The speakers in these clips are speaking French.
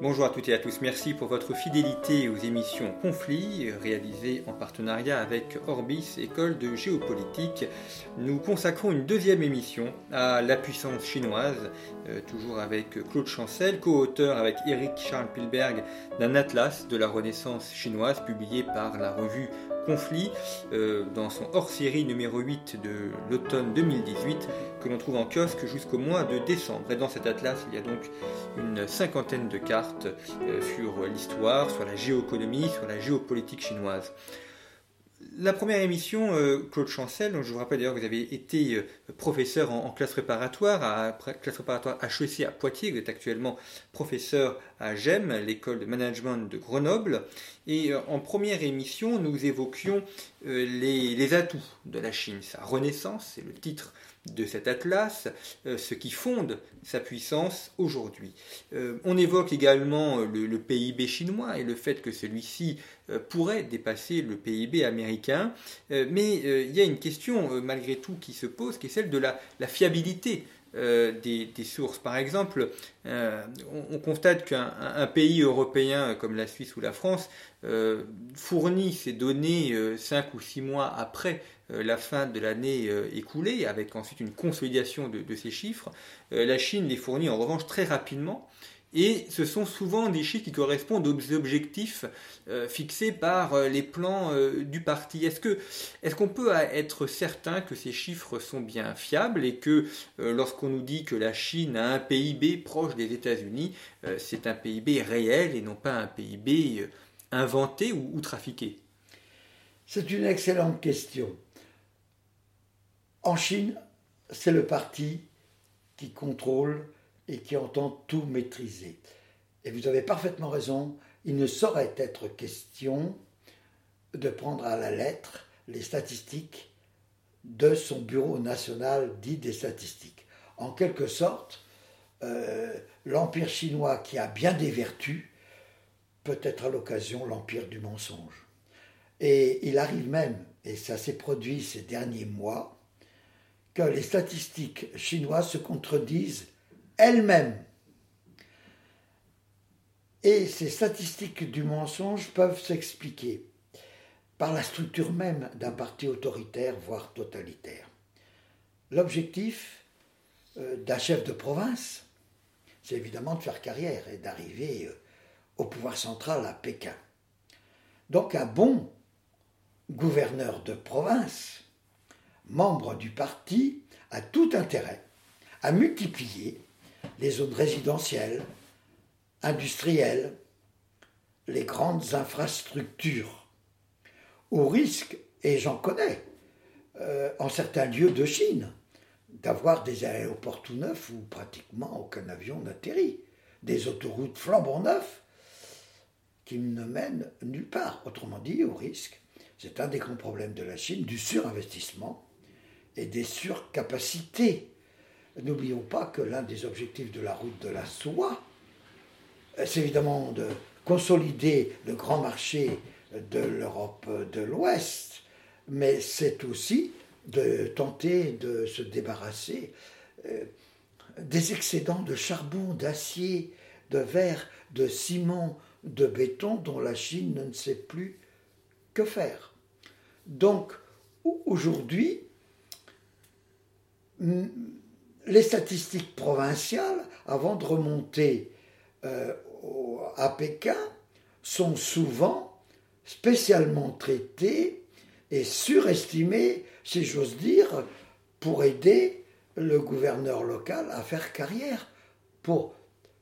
Bonjour à toutes et à tous, merci pour votre fidélité aux émissions Conflits, réalisées en partenariat avec Orbis, école de géopolitique. Nous consacrons une deuxième émission à la puissance chinoise, euh, toujours avec Claude Chancel, co-auteur avec Eric Charles Pilberg d'un atlas de la Renaissance chinoise publié par la revue Conflit euh, dans son hors-série numéro 8 de l'automne 2018 que l'on trouve en kiosque jusqu'au mois de décembre. Et dans cet atlas, il y a donc une cinquantaine de cartes euh, sur l'histoire, sur la géoéconomie, sur la géopolitique chinoise. La première émission, euh, Claude Chancel, je vous rappelle d'ailleurs que vous avez été euh, professeur en, classe préparatoire, à classe préparatoire HEC à Poitiers, vous êtes actuellement professeur à GEM, l'école de management de Grenoble. Et en première émission, nous évoquions les, les, atouts de la Chine, sa renaissance, c'est le titre de cet atlas, euh, ce qui fonde sa puissance aujourd'hui. Euh, on évoque également le, PIB chinois et le fait que celui-ci euh, pourrait dépasser le PIB américain, mais il y a une question malgré tout qui se pose, qui est celle de la fiabilité euh, des, sources. Par exemple, euh, on, on, constate qu'un pays européen comme la Suisse ou la France euh, fournit ces données 5 ou 6 mois après la fin de l'année écoulée, avec ensuite une consolidation de, de ces chiffres. la Chine les fournit en revanche très rapidement. Et ce sont souvent des chiffres qui correspondent aux objectifs euh, fixés par euh, les plans euh, du parti. Est-ce qu'on peut être certain que ces chiffres sont bien fiables et que lorsqu'on nous dit que la Chine a un PIB proche des États-Unis, c'est un PIB réel et non pas un PIB inventé ou trafiqué? C'est une excellente question. En Chine, c'est le parti qui contrôle et qui entend tout maîtriser. Et vous avez parfaitement raison, il ne saurait être question de prendre à la lettre les statistiques de son bureau national dit des statistiques. En quelque sorte, euh, l'empire chinois qui a bien des vertus peut être à l'occasion l'empire du mensonge. Et il arrive même, et ça s'est produit ces derniers mois, que les statistiques chinoises se contredisent elle-même. Et ces statistiques du mensonge peuvent s'expliquer par la structure même d'un parti autoritaire, voire totalitaire. L'objectif euh, d'un chef de province, c'est évidemment de faire carrière et d'arriver euh, au pouvoir central à Pékin. Donc un bon gouverneur de province, membre du parti, a tout intérêt à multiplier les zones résidentielles, industrielles, les grandes infrastructures, au risque, et j'en connais, euh, en certains lieux de Chine, d'avoir des aéroports tout neufs où pratiquement aucun avion n'atterrit, des autoroutes flambant neufs qui ne mènent nulle part. Autrement dit, au risque, c'est un des grands problèmes de la Chine, du surinvestissement et des surcapacités N'oublions pas que l'un des objectifs de la route de la soie, c'est évidemment de consolider le grand marché de l'Europe de l'Ouest, mais c'est aussi de tenter de se débarrasser euh, des excédents de charbon, d'acier, de verre, de ciment, de béton dont la Chine ne sait plus que faire. Donc aujourd'hui, les statistiques provinciales, avant de remonter euh, à Pékin, sont souvent spécialement traitées et surestimées, si j'ose dire, pour aider le gouverneur local à faire carrière. Pour,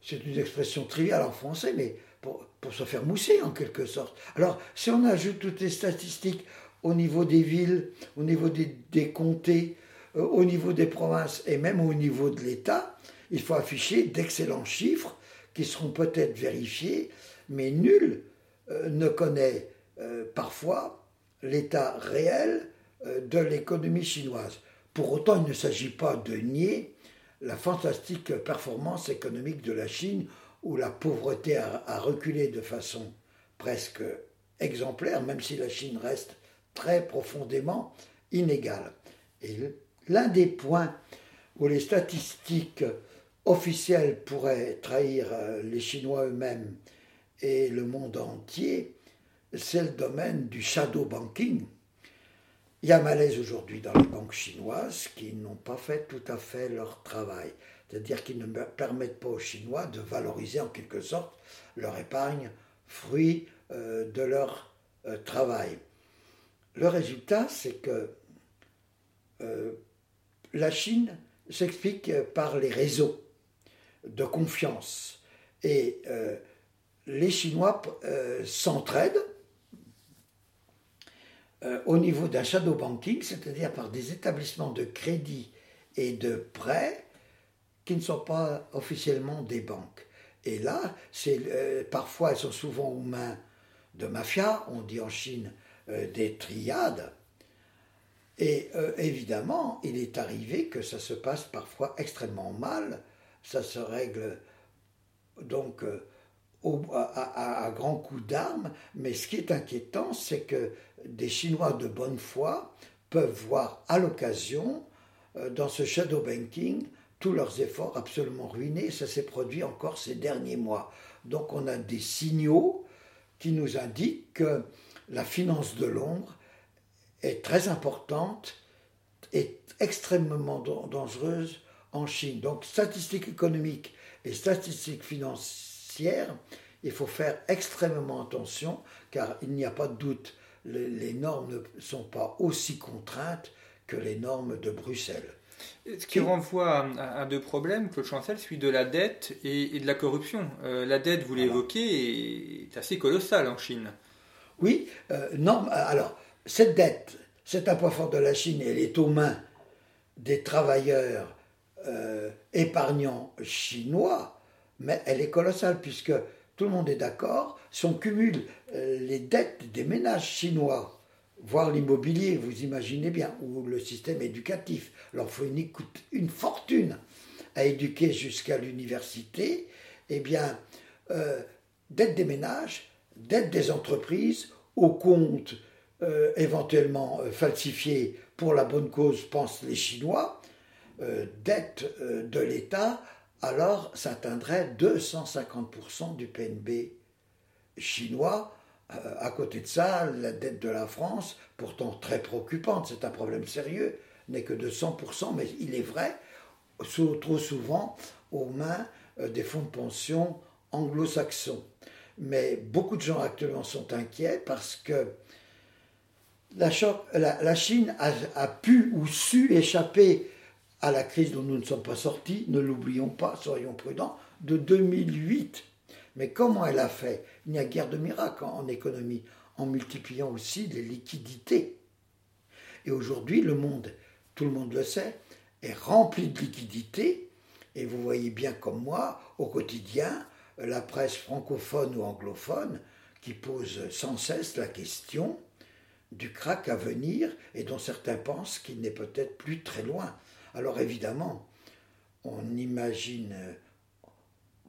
c'est une expression triviale en français, mais pour, se faire mousser en quelque sorte. Alors, si on ajoute toutes les statistiques au niveau des villes, au niveau des, comtés, au niveau des provinces et même au niveau de l'État, il faut afficher d'excellents chiffres qui seront peut-être vérifiés, mais nul euh, ne connaît parfois l'état réel de l'économie chinoise. Pour autant, il ne s'agit pas de nier la fantastique performance économique de la Chine, où la pauvreté a, reculé de façon presque exemplaire, même si la Chine reste très profondément inégale. L'un des points où les statistiques officielles pourraient trahir euh, les Chinois eux-mêmes et le monde entier, c'est le domaine du shadow banking. Il y a malaise aujourd'hui dans les banques chinoises qui n'ont pas fait tout à fait leur travail, c'est-à-dire qu'ils ne permettent pas aux Chinois de valoriser en quelque sorte leur épargne, fruit euh, de leur euh, travail. Le résultat, c'est que la Chine s'explique par les réseaux de confiance. Et euh, les Chinois s'entraident au niveau d'un shadow banking, c'est-à-dire par des établissements de crédit et de prêts qui ne sont pas officiellement des banques. Et là, parfois, elles sont souvent aux mains de mafia, on dit en Chine euh, des triades. Et euh, évidemment, il est arrivé que ça se passe parfois extrêmement mal. Ça se règle donc euh, à, grands coups d'armes. Mais ce qui est inquiétant, c'est que des Chinois de bonne foi peuvent voir à l'occasion, dans ce shadow banking, tous leurs efforts absolument ruinés. Ça s'est produit encore ces derniers mois. Donc on a des signaux qui nous indique que la finance de l'ombre est très importante et extrêmement dangereuse en Chine. Donc statistiques économiques et statistiques financières, il faut faire extrêmement attention car il n'y a pas de doute, les normes ne sont pas aussi contraintes que les normes de Bruxelles. Ce qui renvoie à, deux problèmes, Claude Chancel, celui de la dette et, de la corruption. Euh, la dette, vous l'évoquez, est assez colossale en Chine. Oui, euh, non, alors, cette dette, c'est un point fort de la Chine, elle est aux mains des travailleurs euh, épargnants chinois, mais elle est colossale puisque tout le monde est d'accord, si on cumule les dettes des ménages chinois voir l'immobilier, vous imaginez bien, ou le système éducatif. L'orphelinat coûte une fortune à éduquer jusqu'à l'université. Eh bien, euh, dette des ménages, dette des entreprises, au compte euh, éventuellement euh, falsifié pour la bonne cause, pensent les Chinois, dette de l'État, alors ça atteindrait 250% du PNB chinois euh, à côté de ça, la dette de la France, pourtant très préoccupante, c'est un problème sérieux, n'est que de 100%, mais il est vrai, trop souvent aux mains euh, des fonds de pension anglo-saxons. Mais beaucoup de gens actuellement sont inquiets parce que la, Chine a, pu ou su échapper à la crise dont nous ne sommes pas sortis, ne l'oublions pas, soyons prudents, de 2008. Mais comment elle a fait? Il n'y a guère de miracle en, économie, en multipliant aussi les liquidités. Et aujourd'hui, le monde, tout le monde le sait, est rempli de liquidités. Et vous voyez bien comme moi, au quotidien, la presse francophone ou anglophone qui pose sans cesse la question du crack à venir et dont certains pensent qu'il n'est peut-être plus très loin. Alors évidemment, on n'imagine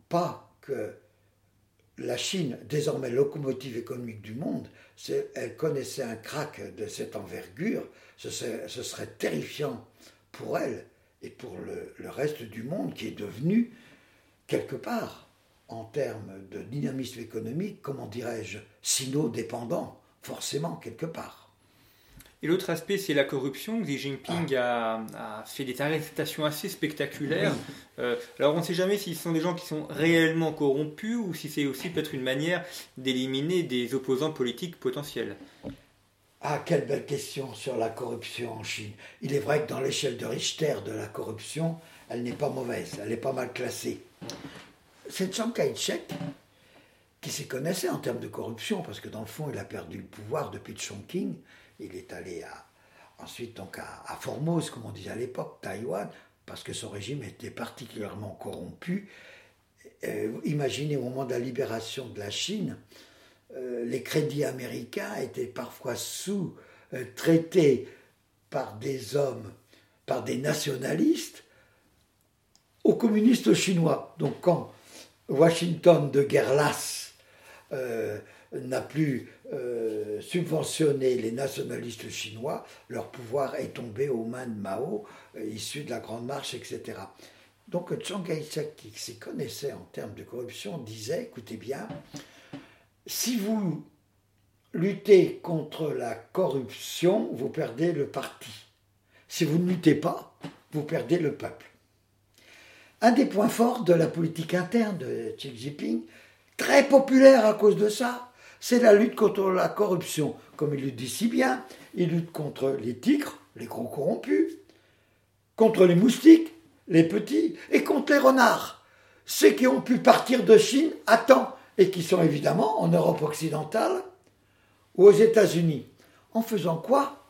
pas que la Chine, désormais locomotive économique du monde, elle connaissait un crack de cette envergure, ce serait, terrifiant pour elle et pour le, reste du monde qui est devenu, quelque part, en termes de dynamisme économique, comment dirais-je, sino-dépendant, forcément quelque part. Et l'autre aspect, c'est la corruption. Xi Jinping ah. a, fait des arrestations assez spectaculaires. Euh, alors on ne sait jamais si ce sont des gens qui sont réellement corrompus ou si c'est aussi peut-être une manière d'éliminer des opposants politiques potentiels. Ah, quelle belle question sur la corruption en Chine. Il est vrai que dans l'échelle de Richter de la corruption, elle n'est pas mauvaise, elle est pas mal classée. C'est Chiang Kai-shek qui s'y connaissait en termes de corruption, parce que dans le fond, il a perdu le pouvoir depuis Chongqing il est allé ensuite donc à, à Formose, comme on disait à l'époque, Taïwan, parce que son régime était particulièrement corrompu. Euh, imaginez au moment de la libération de la Chine, euh, les crédits américains étaient parfois sous-traités par des hommes, par des nationalistes, aux communistes chinois. Donc quand Washington de guerre lasse euh, n'a plus euh, subventionné les nationalistes chinois, leur pouvoir est tombé aux mains de Mao, euh, issu de la Grande Marche, etc. Donc Chiang Kai-shek, qui s'y connaissait en termes de corruption, disait, écoutez bien, si vous luttez contre la corruption, vous perdez le parti. Si vous ne luttez pas, vous perdez le peuple. Un des points forts de la politique interne de Xi Jinping, très populaire à cause de ça, c'est la lutte contre la corruption. Comme il le dit si bien, il lutte contre les tigres, les gros corrompus, contre les moustiques, les petits, et contre les renards, ceux qui ont pu partir de Chine à temps et qui sont évidemment en Europe occidentale ou aux États-Unis. En faisant quoi?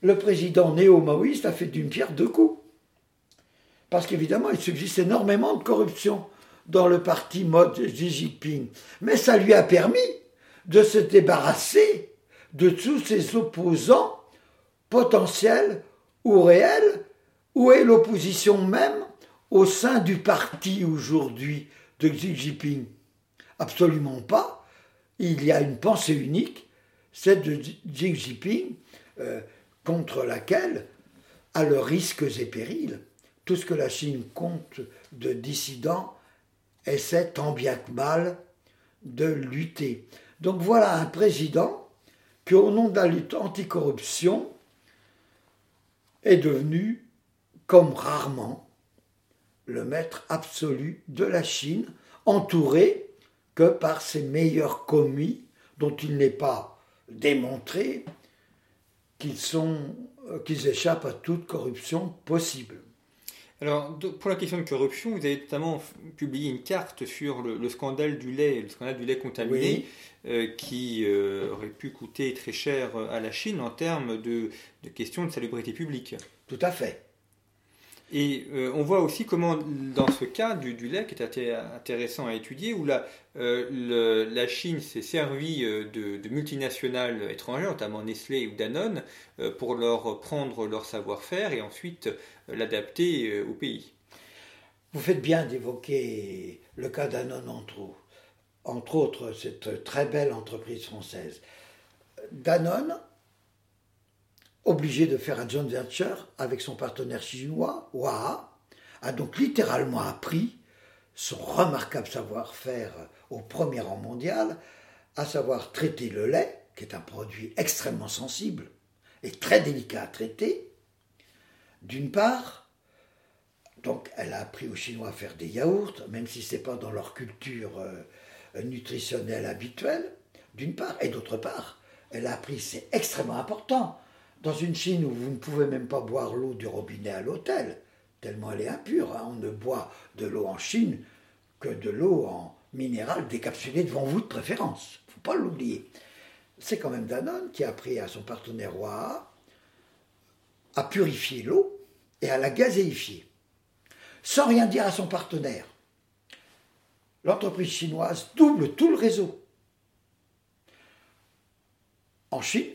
Le président néo-maoïste a fait d'une pierre deux coups. Parce qu'évidemment, il subsiste énormément de corruption dans le parti mode Xi Jinping. Mais ça lui a permis de se débarrasser de tous ses opposants potentiels ou réels, où est l'opposition même au sein du parti aujourd'hui de Xi Jinping Absolument pas. Il y a une pensée unique, celle de Xi Jinping, euh, contre laquelle, à leurs risques et périls, tout ce que la Chine compte de dissidents essaie tant bien que mal de lutter. Donc voilà un président qui, au nom de la lutte anticorruption, est devenu, comme rarement, le maître absolu de la Chine, entouré que par ses meilleurs commis, dont il n'est pas démontré qu'ils qu'ils échappent à toute corruption possible. Alors, pour la question de corruption, vous avez notamment publié une carte sur le, scandale du lait, le scandale du lait contaminé, euh, qui euh, aurait pu coûter très cher à la Chine en termes de, de questions de salubrité publique. Tout à fait. Et euh, on voit aussi comment, dans ce cas du, lait, qui est intéressant à étudier, où la, euh, Chine s'est servie euh, de, multinationales étrangères, notamment Nestlé ou Danone, pour leur prendre leur savoir-faire et ensuite l'adapter au pays. Vous faites bien d'évoquer le cas Danone entre, entre autres, cette très belle entreprise française. Danone obligé de faire un joint venture avec son partenaire chinois, Waha, a donc littéralement appris son remarquable savoir-faire au premier rang mondial, à savoir traiter le lait, qui est un produit extrêmement sensible et très délicat à traiter, d'une part, donc elle a appris aux Chinois à faire des yaourts, même si ce n'est pas dans leur culture euh, nutritionnelle habituelle, d'une part, et d'autre part, elle a appris, c'est extrêmement important, dans une Chine où vous ne pouvez même pas boire l'eau du robinet à l'hôtel, tellement elle est impure, hein. on ne boit de l'eau en Chine que de l'eau en minéral décapsulée devant vous de préférence. Il ne faut pas l'oublier. C'est quand même Danone qui a appris à son partenaire Waha à purifier l'eau et à la gazéifier, sans rien dire à son partenaire. L'entreprise chinoise double tout le réseau. En Chine,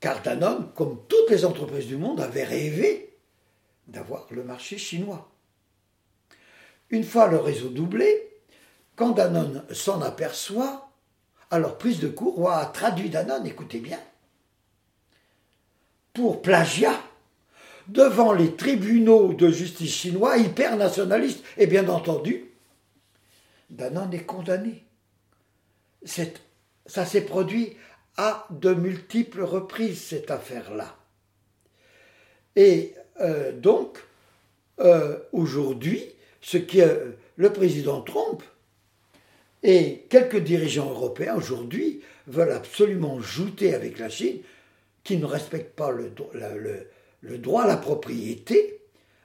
car Danone, comme toutes les entreprises du monde, avait rêvé d'avoir le marché chinois. Une fois le réseau doublé, quand Danone s'en aperçoit, alors prise de cours, a traduit Danone, écoutez bien, pour plagiat devant les tribunaux de justice chinois hyper nationalistes. Et bien entendu, Danone est condamné. Ça s'est produit à de multiples reprises cette affaire-là. Et euh, donc, euh, aujourd'hui, ce qui le président Trump et quelques dirigeants européens aujourd'hui veulent absolument jouter avec la Chine, qui ne respecte pas le, le droit à la propriété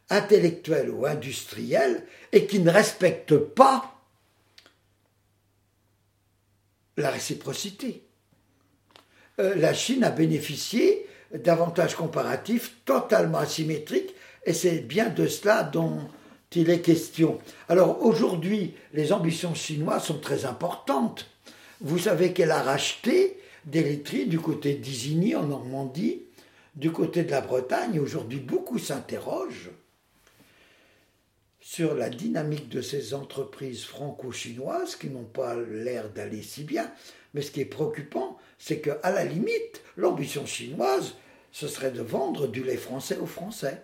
intellectuelle ou industrielle et qui ne respecte pas la réciprocité. Euh, la Chine a bénéficié d'avantages comparatifs totalement asymétriques, et c'est bien de cela dont il est question. Alors aujourd'hui, les ambitions chinoises sont très importantes. Vous savez qu'elle a racheté des laiteries du côté d'Isigny en Normandie, du côté de la Bretagne. Aujourd'hui, beaucoup s'interrogent sur la dynamique de ces entreprises franco-chinoises qui n'ont pas l'air d'aller si bien. Mais ce qui est préoccupant, c'est qu'à la limite, l'ambition chinoise, ce serait de vendre du lait français aux Français.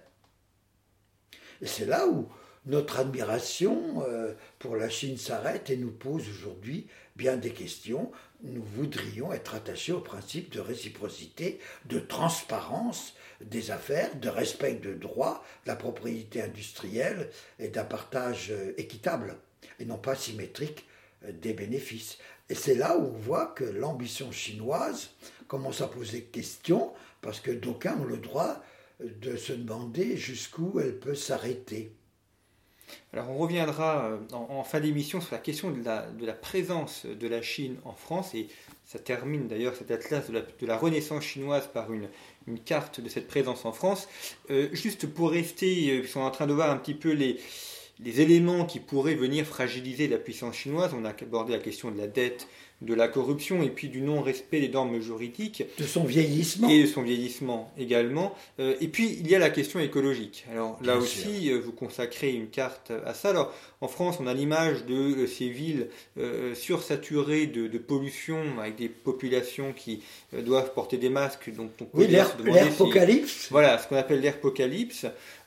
Et c'est là où notre admiration euh, pour la Chine s'arrête et nous pose aujourd'hui bien des questions. Nous voudrions être attachés au principe de réciprocité, de transparence des affaires, de respect de droit, de la propriété industrielle et d'un partage euh, équitable et non pas symétrique euh, des bénéfices. Et c'est là où on voit que l'ambition chinoise commence à poser question parce que d'aucuns ont le droit de se demander jusqu'où elle peut s'arrêter. Alors on reviendra euh, en, fin d'émission sur la question de la, présence de la Chine en France et ça termine d'ailleurs cet atlas de la, Renaissance chinoise par une, carte de cette présence en France. Euh, juste pour rester, euh, puisqu'on est en train de voir un petit peu les éléments qui pourraient venir fragiliser la puissance chinoise, on a abordé la question de la dette, de la corruption et puis du non-respect des normes juridiques. De son vieillissement. Et de son vieillissement également. Euh, et puis il y a la question écologique. Alors là aussi, euh, vous consacrez une carte à ça. Alors en France, on a l'image de euh, ces villes sursaturées de, pollution avec des populations qui doivent porter des masques. Donc on oui, l'apocalypse. voilà, ce qu'on appelle l'apocalypse.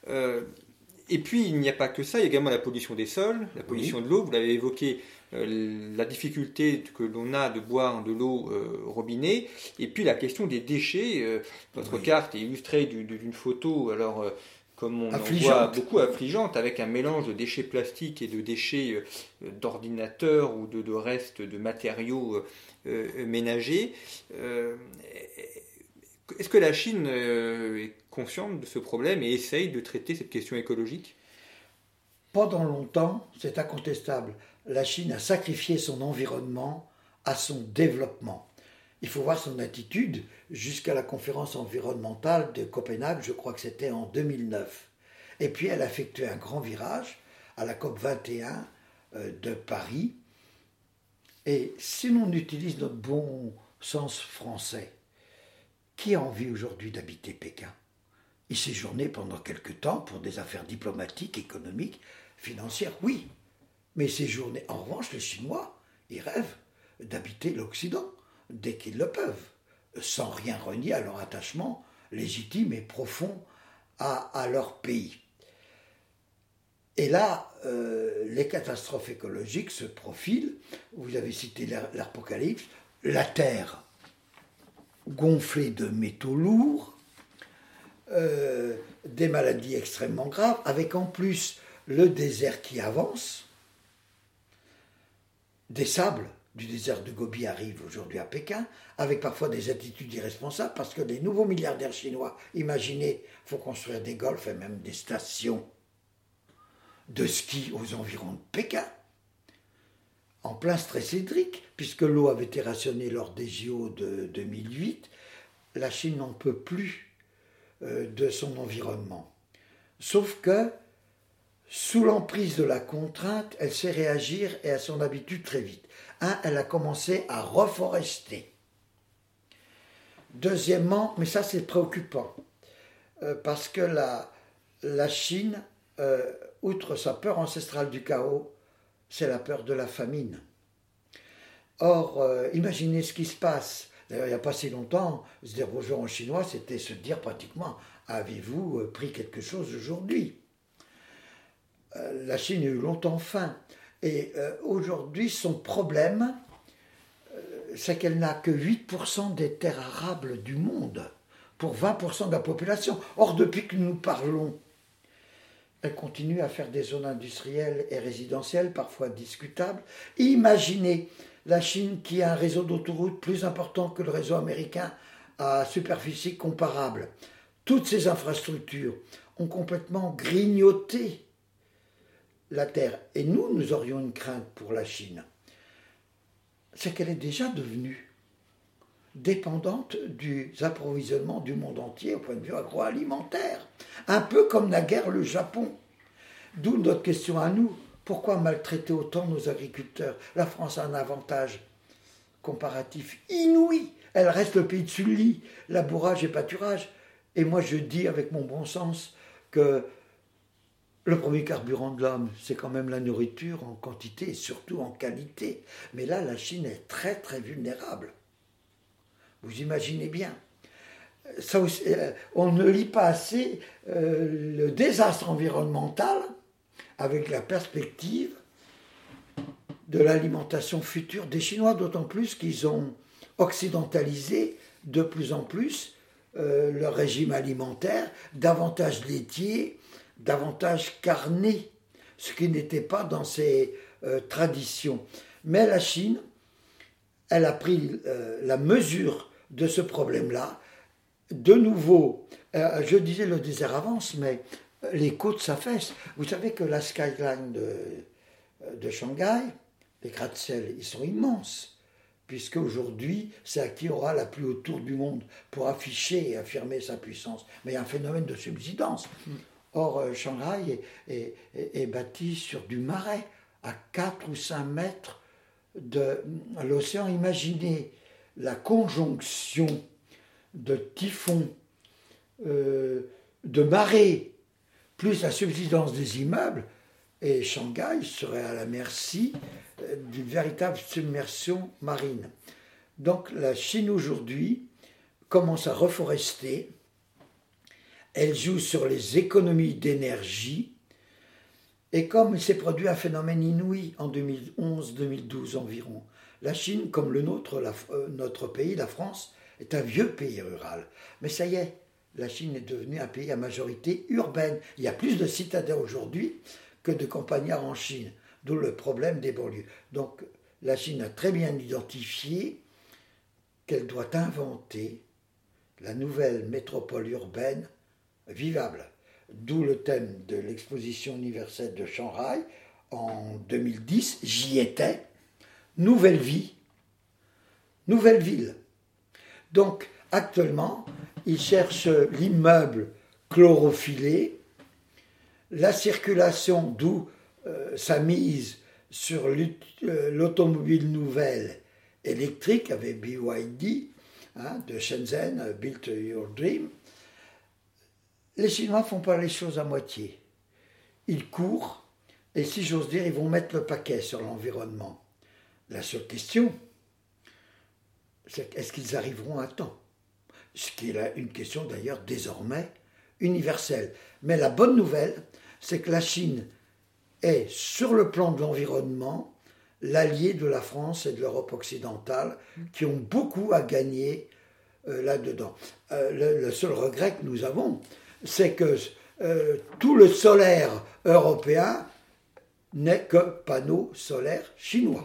et puis il n'y a pas que ça, il y a également la pollution des sols, la pollution de l'eau, vous l'avez évoqué euh, la difficulté que l'on a de boire de l'eau euh, robinet, et puis la question des déchets. Euh, votre carte est illustrée d'une photo, alors comme on en voit beaucoup affligeante, avec un mélange de déchets plastiques et de déchets d'ordinateurs ou de, de, restes de matériaux ménagers. Est-ce que la Chine est consciente de ce problème et essaye de traiter cette question écologique? Pendant longtemps, c'est incontestable la Chine a sacrifié son environnement à son développement. Il faut voir son attitude jusqu'à la conférence environnementale de Copenhague, je crois que c'était en 2009. Et puis elle a effectué un grand virage à la COP 21 euh, de Paris. Et si l'on utilise notre bon sens français, qui a envie aujourd'hui d'habiter Pékin? Y séjourner pendant quelque temps pour des affaires diplomatiques, économiques, financières, oui. Mais ces journées, en revanche, les Chinois, ils rêvent d'habiter l'Occident dès qu'ils le peuvent, sans rien renier à leur attachement légitime et profond à, leur pays. Et là, euh, les catastrophes écologiques se profilent. Vous avez cité l'apocalypse, la Terre gonflée de métaux lourds, euh, des maladies extrêmement graves, avec en plus le désert qui avance, des sables du désert de Gobi arrivent aujourd'hui à Pékin, avec parfois des attitudes irresponsables, parce que les nouveaux milliardaires chinois, imaginez, faut construire des golfs et même des stations de ski aux environs de Pékin, en plein stress hydrique, puisque l'eau avait été rationnée lors des JO de 2008, la Chine n'en peut plus euh, de son environnement. Sauf que sous l'emprise de la contrainte, elle sait réagir et à son habitude très vite. Un, elle a commencé à reforester. Deuxièmement, mais ça c'est préoccupant, euh, parce que la, Chine, euh, outre sa peur ancestrale du chaos, c'est la peur de la famine. Or, euh, imaginez ce qui se passe. D'ailleurs, il n'y a pas si longtemps, se dire bonjour en chinois, c'était se dire pratiquement Avez-vous pris quelque chose aujourd'hui? Euh, la Chine a eu longtemps faim. Et euh, aujourd'hui, son problème, euh, c'est qu'elle n'a que 8% des terres arables du monde pour 20% de la population. Or, depuis que nous parlons, elle continue à faire des zones industrielles et résidentielles, parfois discutables. Imaginez la Chine qui a un réseau d'autoroutes plus important que le réseau américain à superficie comparable. Toutes ces infrastructures ont complètement grignoté la Terre, et nous, nous aurions une crainte pour la Chine, c'est qu'elle est déjà devenue dépendante du approvisionnements du monde entier au point de vue agroalimentaire. Un peu comme naguère le Japon. D'où notre question à nous. Pourquoi maltraiter autant nos agriculteurs? La France a un avantage comparatif inouï. Elle reste le pays de Sully, labourage et pâturage. Et moi, je dis avec mon bon sens que le premier carburant de l'homme, c'est quand même la nourriture en quantité et surtout en qualité. Mais là, la Chine est très très vulnérable. Vous imaginez bien. Euh, on ne lit pas assez euh, le désastre environnemental avec la perspective de l'alimentation future des Chinois, d'autant plus qu'ils ont occidentalisé de plus en plus euh, leur régime alimentaire, davantage laitier, davantage carné, ce qui n'était pas dans ses euh, traditions. Mais la Chine, elle a pris euh, la mesure de ce problème-là. De nouveau, je disais le désert avance, mais les côtes s'affaissent. Vous savez que la skyline de, de Shanghai, les gratte-ciels, ils sont immenses puisque aujourd'hui, c'est à qui aura la plus haute tour du monde pour afficher et affirmer sa puissance. Mais il y a un phénomène de subsidence. Or, euh, Shanghai est, bâti sur du marais, à 4 ou 5 mètres de l'océan. Imaginez la conjonction de typhons, euh, de marées, plus la subsidence des immeubles, et Shanghai serait à la merci euh, d'une véritable submersion marine. Donc la Chine aujourd'hui commence à reforester, elle joue sur les économies d'énergie, et comme il s'est produit un phénomène inouï en 2011-2012 environ, la Chine, comme le nôtre, euh, notre pays, la France, est un vieux pays rural. Mais ça y est, la Chine est devenue un pays à majorité urbaine. Il y a plus de citadins aujourd'hui que de campagnards en Chine, d'où le problème des banlieues. Donc la Chine a très bien identifié qu'elle doit inventer la nouvelle métropole urbaine vivable, d'où le thème de l'exposition universelle de Shanghai en 2010, j'y étais, nouvelle vie, nouvelle ville. Donc actuellement, ils cherchent l'immeuble chlorophyllé. La circulation, d'où euh, sa mise sur euh, l'automobile nouvelle électrique avec BYD hein, de Shenzhen, euh, Build Your Dream, les Chinois font pas les choses à moitié. Ils courent et si j'ose dire, ils vont mettre le paquet sur l'environnement. La seule question, c'est est-ce qu'ils arriveront à temps? Ce qui est une question d'ailleurs désormais universelle. Mais la bonne nouvelle, c'est que la Chine est, sur le plan de l'environnement, l'allié de la France et de l'Europe occidentale, qui ont beaucoup à gagner euh, là-dedans. Euh, le, seul regret que nous avons, c'est que euh, tout le solaire européen n'est que panneaux solaires chinois.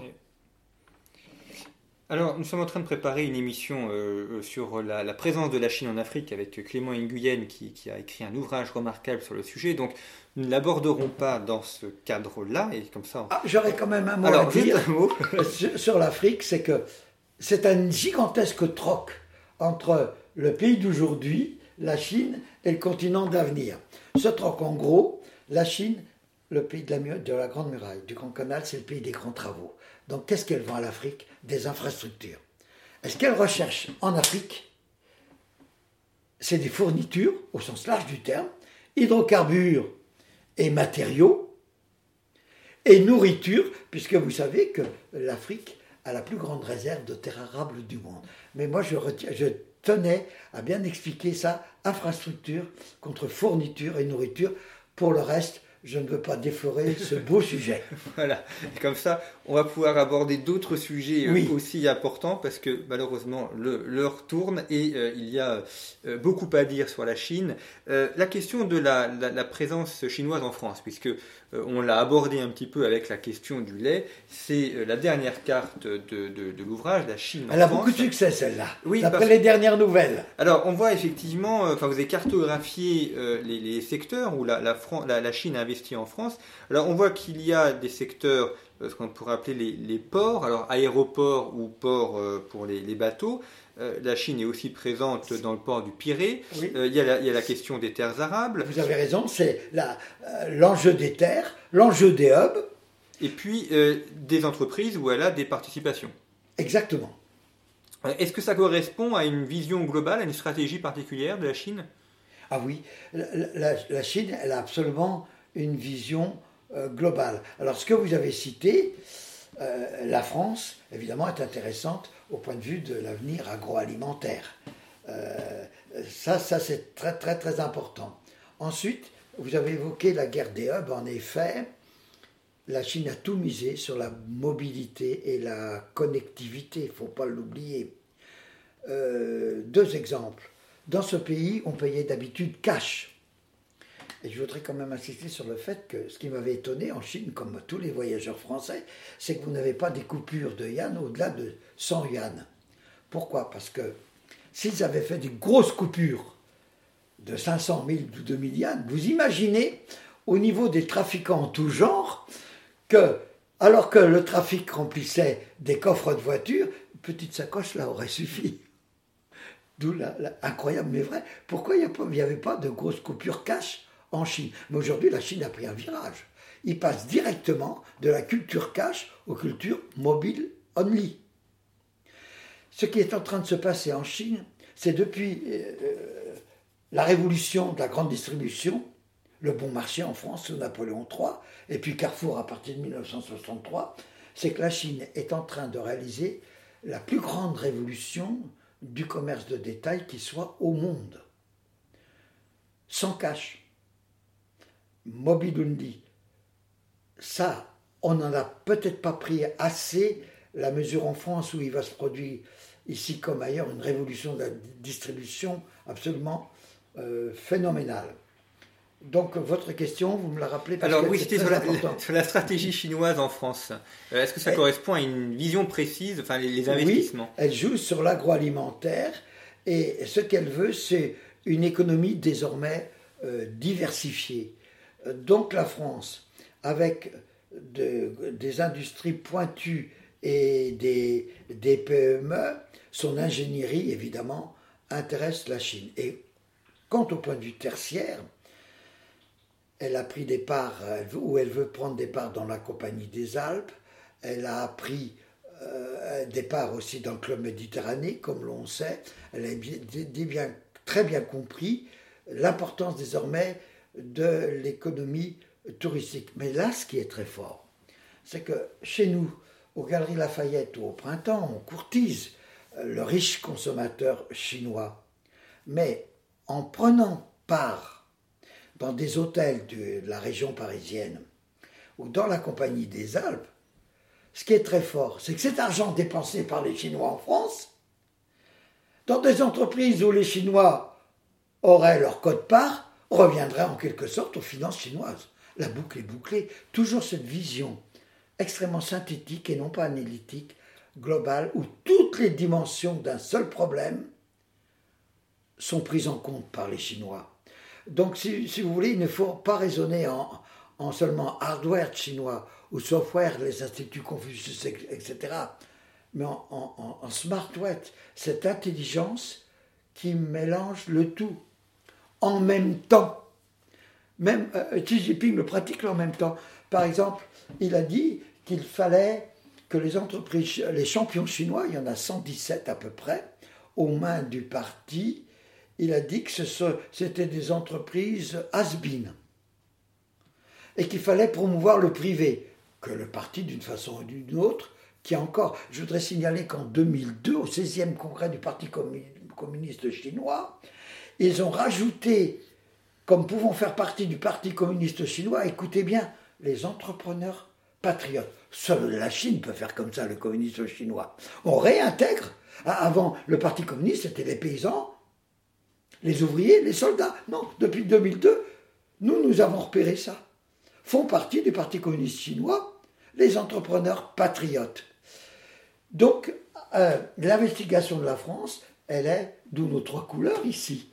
Alors, nous sommes en train de préparer une émission euh, sur la, présence de la Chine en Afrique avec Clément Nguyen qui, a écrit un ouvrage remarquable sur le sujet. Donc, nous ne l'aborderons pas dans ce cadre-là. Et comme ça. Ah, j'aurais quand même un mot à dire sur, l'Afrique, c'est que c'est un gigantesque troc entre le pays d'aujourd'hui, la Chine, et le continent d'avenir. Ce troc, en gros, la Chine, le pays de la, de la Grande Muraille, du Grand Canal, c'est le pays des grands travaux. Donc qu'est-ce qu'elle vend à l'Afrique Des infrastructures. est ce qu'elle recherche en Afrique, c'est des fournitures, au sens large du terme, hydrocarbures et matériaux, et nourriture, puisque vous savez que l'Afrique a la plus grande réserve de terres arables du monde. Mais moi, je, je tenais à bien expliquer ça, infrastructure contre fourniture et nourriture. Pour le reste, je ne veux pas déflorer ce beau sujet. voilà, et comme ça, on va pouvoir aborder d'autres sujets euh, aussi importants parce que malheureusement l'heure tourne et euh, il y a euh, beaucoup à dire sur la Chine. la question de la, présence chinoise en France, puisque on l'a abordé un petit peu avec la question du lait, c'est la dernière carte de, l'ouvrage, la Chine. Elle a beaucoup de succès celle-là, oui, d'après les dernières nouvelles. Alors on voit effectivement, enfin vous avez cartographié les, secteurs où la, la Chine a investi en France. Alors on voit qu'il y a des secteurs ce qu'on pourrait appeler les, ports, alors aéroports ou ports euh, pour les, bateaux, euh, la Chine est aussi présente dans le port du Pirée. Oui. Euh, il, y a la, il y a la question des terres arables. Vous avez raison, c'est euh, l'enjeu des terres, l'enjeu des hubs, Et puis euh, des entreprises où elle a des participations. exactement. Euh, Est-ce que ça correspond à une vision globale, à une stratégie particulière de la Chine? Ah oui, la, la- la Chine, elle a absolument une vision euh. Alors ce que vous avez cité, euh, la France, évidemment, est intéressante au point de vue de l'avenir agroalimentaire. Euh, ça, ça c'est très très très important. Ensuite, vous avez évoqué la guerre des hubs. En effet, la Chine a tout misé sur la mobilité et la connectivité, il ne faut pas l'oublier. Deux exemples. Dans ce pays, on payait d'habitude cash. Et je voudrais quand même insister sur le fait que ce qui m'avait étonné en Chine, comme tous les voyageurs français, c'est que vous n'avez pas des coupures de yuan au-delà de 100 yuan. Pourquoi? Parce que s'ils avaient fait des grosses coupures de 500 000 ou 2000 yuan, vous imaginez au niveau des trafiquants en tout genre que, alors que le trafic remplissait des coffres de voitures, une petite sacoche là aurait suffi. D'où la, la- incroyable mais vrai. Pourquoi il n'y avait pas de grosses coupures cash? En Chine Mais aujourd'hui, la Chine a pris un virage. Il passe directement de la culture cash aux cultures mobile only. Ce qui est en train de se passer en Chine, c'est depuis euh, la révolution de la grande distribution, le bon marché en France sous Napoléon III, et puis Carrefour à partir de 1963, c'est que la Chine est en train de réaliser la plus grande révolution du commerce de détail qui soit au monde. Sans cash. Mobile only. Ça, on n'en a peut-être pas pris assez la mesure en France où il va se produire, ici comme ailleurs, une révolution de la distribution absolument euh, phénoménale. Donc votre question, vous me la rappelez parce Alors que oui, c'était sur la, important. sur la stratégie chinoise en France. Euh, Est-ce que ça correspond à une vision précise, enfin les, les investissements? Oui, elle joue sur l'agroalimentaire et ce qu'elle veut, c'est une économie désormais euh, diversifiée. Euh, Donc la France, avec de- des industries pointues et des, PME, son ingénierie évidemment intéresse la Chine. Et quant au point de vue tertiaire, elle a pris des parts, veut- ou elle veut prendre des parts dans la Compagnie des Alpes. Elle a pris euh, des parts aussi dans le Club Méditerranée, comme l'on sait. Elle a très bien compris l'importance désormais de l'économie touristique. Mais là, ce qui est très fort, c'est que chez nous, aux Galeries Lafayette ou au printemps, on courtise euh, le riche consommateur chinois. Mais en prenant part dans des hôtels de la région parisienne ou dans la Compagnie des Alpes, ce qui est très fort, c'est que cet argent dépensé par les Chinois en France, dans des entreprises où les Chinois auraient leur code-part, reviendrait en quelque sorte aux finances chinoises. La boucle est bouclée. Toujours cette vision extrêmement synthétique et non pas analytique, globale, où toutes les dimensions d'un seul problème sont prises en compte par les Chinois. Donc, si, vous voulez, il ne faut pas raisonner en, en seulement hardware chinois ou software, les instituts Confucius, etc., mais en, en, cette intelligence qui mélange le tout en même temps. Même euh, Xi Jinping le pratique en même temps. Par exemple, il a dit qu'il fallait que les entreprises, les champions chinois, il y en a 117 à peu près, aux mains du parti, il a dit que c'était des entreprises has-been et qu'il fallait promouvoir le privé, que le parti, d'une façon ou d'une autre, qui encore, je voudrais signaler qu'en 2002, au 16e congrès du Parti commu- communiste chinois, ils ont rajouté, comme pouvant faire partie du Parti communiste chinois, écoutez bien, les entrepreneurs patriotes. Seule la Chine peut faire comme ça, le communisme chinois. On réintègre. Ah, Avant, le Parti communiste, c'était les paysans, les ouvriers, les soldats. Non, depuis 2002, nous, nous avons repéré ça. Font partie du Parti communiste chinois les entrepreneurs patriotes. Donc, euh, l'investigation de la France, elle est d'où nos trois couleurs ici.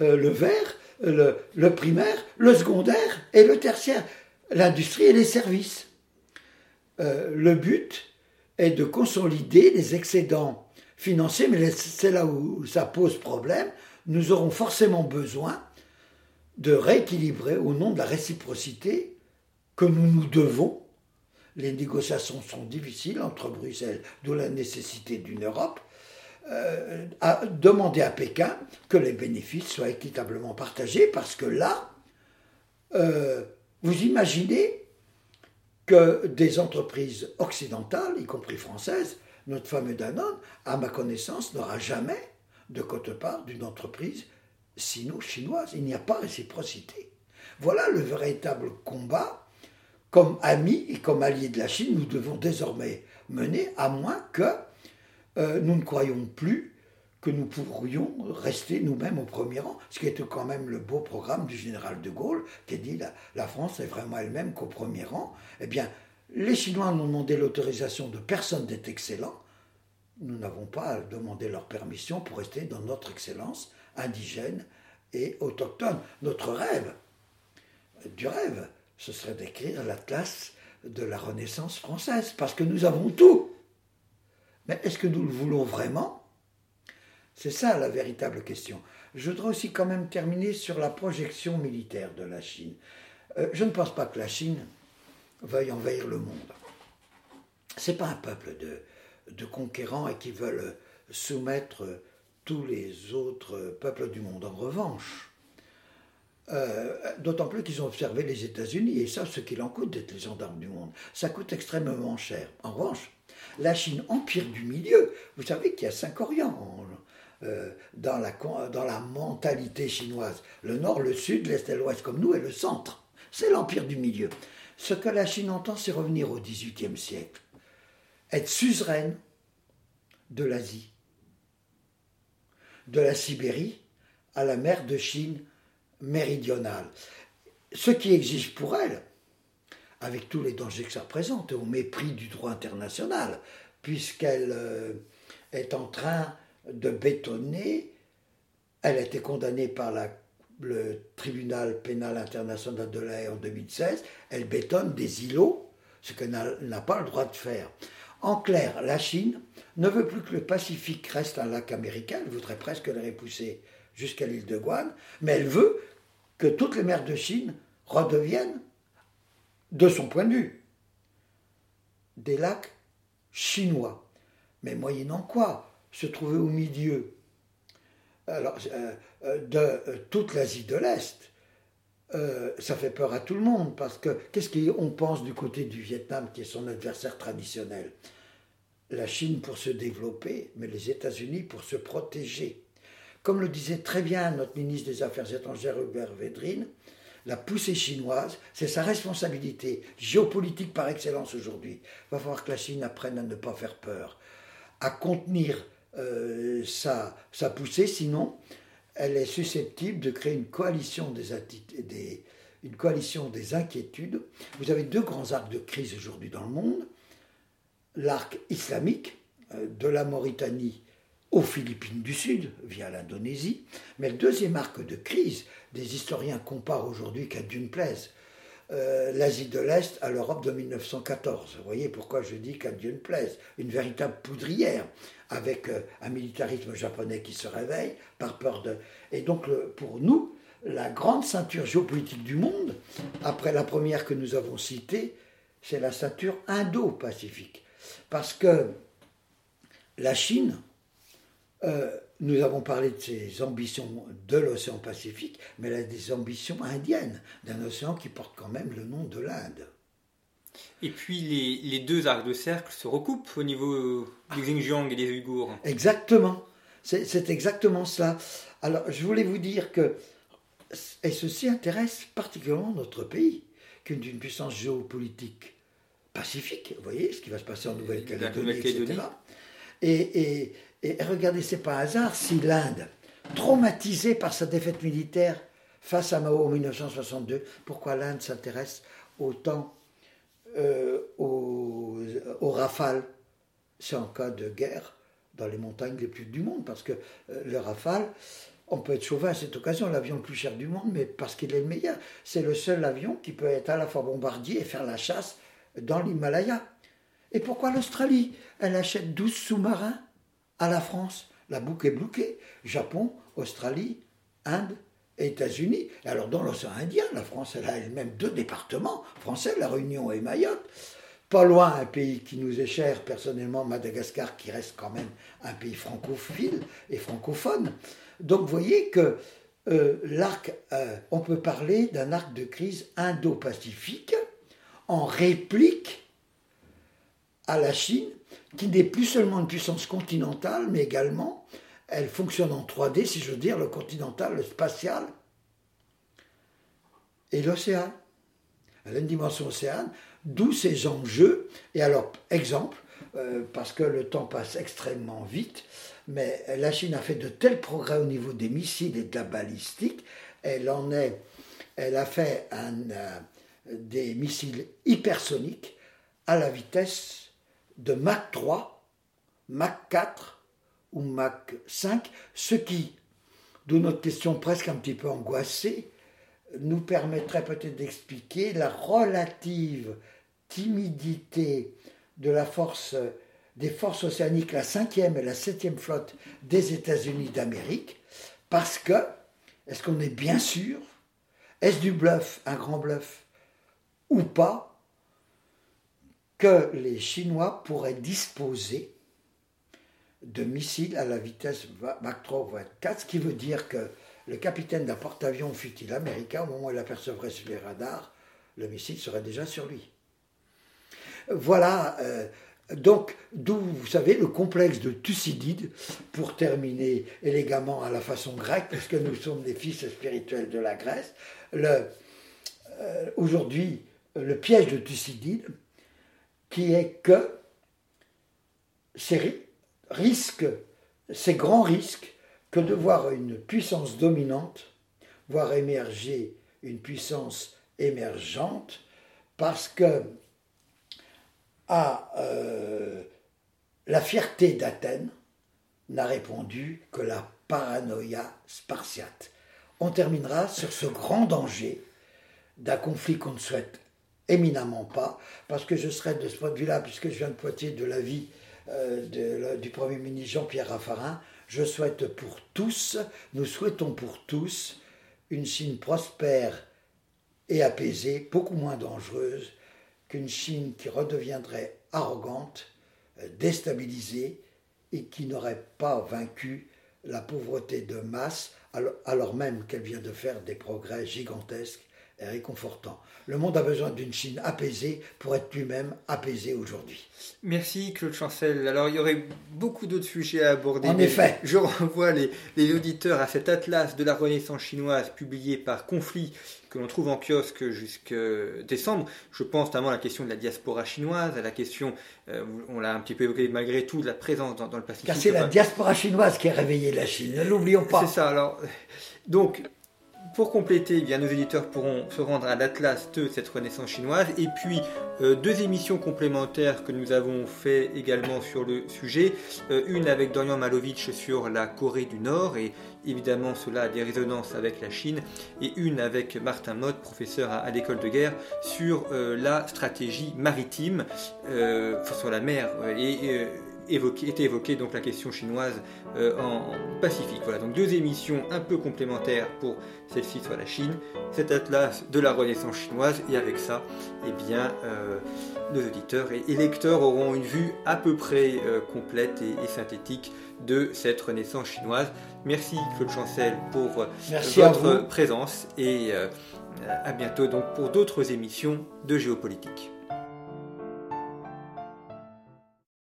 Euh, le vert, le, le primaire, le secondaire et le tertiaire. L'industrie et les services. Euh, le but est de consolider les excédents financer, mais c'est là où ça pose problème. Nous aurons forcément besoin de rééquilibrer au nom de la réciprocité que nous nous devons. Les négociations sont difficiles entre Bruxelles, d'où la nécessité d'une Europe, euh, à demander à Pékin que les bénéfices soient équitablement partagés, parce que là, euh, vous imaginez que des entreprises occidentales, y compris françaises, notre fameux Danone, à ma connaissance, n'aura jamais de cote-part d'une entreprise sino-chinoise. Il n'y a pas réciprocité. Voilà le véritable combat. Comme amis et comme alliés de la Chine, nous devons désormais mener, à moins que euh, nous ne croyons plus que nous pourrions rester nous-mêmes au premier rang, ce qui était quand même le beau programme du général de Gaulle, qui a dit la, la France est vraiment elle-même qu'au premier rang. Eh bien, les Chinois n'ont demandé l'autorisation de personne d'être excellent. Nous n'avons pas demandé leur permission pour rester dans notre excellence indigène et autochtone. Notre rêve, du rêve, ce serait d'écrire l'atlas de la Renaissance française, parce que nous avons tout. Mais est-ce que nous le voulons vraiment? C'est ça la véritable question. Je voudrais aussi quand même terminer sur la projection militaire de la Chine. Euh, je ne pense pas que la Chine veuille envahir le monde. Ce n'est pas un peuple de, de conquérants et qui veulent soumettre tous les autres peuples du monde. En revanche, euh, d'autant plus qu'ils ont observé les États-Unis et savent ce qu'il en coûte d'être les gendarmes du monde. Ça coûte extrêmement cher. En revanche, la Chine, empire du milieu, vous savez qu'il y a cinq Orients euh, dans, la, dans la mentalité chinoise. Le nord, le sud, l'est et l'ouest comme nous et le centre. C'est l'empire du milieu. Ce que la Chine entend, c'est revenir au XVIIIe siècle. Être suzeraine de l'Asie, de la Sibérie à la mer de Chine méridionale. Ce qui exige pour elle, avec tous les dangers que ça représente, au mépris du droit international, puisqu'elle euh, est en train de bétonner, elle a été condamnée par le tribunal pénal international de la en 2016, elle bétonne des îlots, ce qu'elle n'a pas le droit de faire. En clair, la Chine ne veut plus que le Pacifique reste un lac américain, elle voudrait presque le repousser jusqu'à l'île de Guan, mais elle veut que toutes les mers de Chine redeviennent, de son point de vue, des lacs chinois. Mais moyennant quoi se trouver au milieu euh, euh, de euh, toute l'Asie de l'Est, ça fait peur à tout le monde parce que qu'est-ce qu'on pense du côté du Vietnam qui est son adversaire traditionnel? La Chine pour se développer, mais les États-Unis pour se protéger. Comme le disait très bien notre ministre des Affaires étrangères Hubert Védrine, la poussée chinoise, c'est sa responsabilité géopolitique par excellence aujourd'hui. Il va falloir que la Chine apprenne à ne pas faire peur, à contenir euh, sa, poussée, sinon elle est susceptible de créer une coalition des, des, une coalition des inquiétudes. Vous avez deux grands arcs de crise aujourd'hui dans le monde. L'arc islamique euh, de la Mauritanie aux Philippines du Sud, via l'Indonésie. Mais le deuxième arc de crise, des historiens comparent aujourd'hui qu'à d'une plaise euh, l'Asie de l'Est à l'Europe de 1914. Vous voyez pourquoi je dis qu'à Dieu ne plaise. Une véritable poudrière avec euh, un militarisme japonais qui se réveille par peur de... Et donc pour nous, la grande ceinture géopolitique du monde, après la première que nous avons citée, c'est la ceinture Indo-Pacifique. Parce que la Chine, euh, nous avons parlé de ses ambitions de l'océan Pacifique, mais elle a des ambitions indiennes, d'un océan qui porte quand même le nom de l'Inde. Et puis les, les, deux arcs de cercle se recoupent au niveau du Xinjiang et des Ouïghours. Exactement, c'est exactement cela. Alors je voulais vous dire que, et ceci intéresse particulièrement notre pays, qui est une puissance géopolitique pacifique, vous voyez ce qui va se passer en Nouvelle-Calédonie, etc. Et, et, et regardez, c'est pas un hasard si l'Inde, traumatisée par sa défaite militaire face à Mao en 1962, pourquoi l'Inde s'intéresse autant euh, aux, rafales? C'est en cas de guerre dans les montagnes les plus du monde, parce que euh, le rafale, on peut être chauvin à cette occasion, l'avion le plus cher du monde, mais parce qu'il est le meilleur. C'est le seul avion qui peut être à la fois bombardier et faire la chasse dans l'Himalaya. Et pourquoi l'Australie? Elle achète 12 sous-marins À la France, la boucle est bloquée. Japon, Australie, Inde et États-Unis. Alors dans l'océan Indien, la France elle a elle-même deux départements français, la Réunion et Mayotte. Pas loin, un pays qui nous est cher, personnellement, Madagascar, qui reste quand même un pays francophile et francophone. Donc vous voyez que euh, l'arc, euh, on peut parler d'un arc de crise indo-pacifique en réplique à la Chine, qui n'est plus seulement une puissance continentale, mais également, elle fonctionne en 3D, si je veux dire, le continental, le spatial et l'océan. Elle a une dimension océane, d'où ces enjeux. Et alors, exemple, euh, parce que le temps passe extrêmement vite, mais la Chine a fait de tels progrès au niveau des missiles et de la balistique, elle en est, elle a fait euh, des missiles hypersoniques à la vitesse de Mach 3, Mach 4 ou Mach 5, ce qui, d'où notre question presque un petit peu angoissée, nous permettrait peut-être d'expliquer la relative timidité de la force des forces océaniques, la cinquième et la septième flotte des États-Unis d'Amérique, parce que, est-ce qu'on est bien sûr, est-ce du bluff, un grand bluff, ou pas, que les Chinois pourraient disposer de missiles à la vitesse Mach 3 ou 4, ce qui veut dire que le capitaine d'un porte-avions, fut-il américain, au moment où il apercevrait sur les radars, le missile serait déjà sur lui. Voilà euh, donc, d'où, vous savez, le complexe de Thucydide, pour terminer élégamment à la façon grecque, puisque nous sommes des fils spirituels de la Grèce, euh, aujourd'hui, le piège de Thucydide, qui est que ces risques, ces grands risques, que de voir une puissance dominante, voir émerger une puissance émergente, parce que à euh, la fierté d'Athènes n'a répondu que la paranoïa spartiate. On terminera sur ce grand danger d'un conflit qu'on ne souhaite éminemment pas, parce que je serais de ce point de vue-là, puisque je viens de Poitiers, de la vie euh, du Premier ministre Jean-Pierre Raffarin, je souhaite pour tous, nous souhaitons pour tous, une Chine prospère et apaisée, beaucoup moins dangereuse qu'une Chine qui redeviendrait arrogante, euh, déstabilisée et qui n'aurait pas vaincu la pauvreté de masse alors même qu'elle vient de faire des progrès gigantesques et réconfortants. Le monde a besoin d'une Chine apaisée pour être lui-même apaisé aujourd'hui. Merci Claude Chancel. Alors il y aurait beaucoup d'autres sujets à aborder. En effet. Je renvoie les, les, auditeurs à cet atlas de la Renaissance chinoise publié par Conflit que l'on trouve en kiosque jusqu'à décembre. Je pense notamment à la question de la diaspora chinoise, à la question, euh, on l'a un petit peu évoqué malgré tout, de la présence dans, le Pacifique. Car c'est la diaspora chinoise qui a réveillé la Chine, ne l'oublions pas. C'est ça, alors. Donc, pour compléter, eh bien, nos éditeurs pourront se rendre à l'Atlas de cette Renaissance chinoise et puis euh, deux émissions complémentaires que nous avons fait également sur le sujet. Euh, une avec Dorian Malovitch sur la Corée du Nord et évidemment cela a des résonances avec la Chine et une avec Martin Mott, professeur à, l'école de guerre, sur euh, la stratégie maritime sur la mer et évoqué, était évoquée donc la question chinoise euh, en Pacifique. Voilà, donc deux émissions un peu complémentaires pour celle-ci sur la Chine, cet atlas de la Renaissance chinoise, et avec ça, eh bien, euh, nos auditeurs et, lecteurs auront une vue à peu près euh, complète et, synthétique de cette Renaissance chinoise. Merci Claude Chancel pour votre présence et à bientôt donc pour d'autres émissions de géopolitique.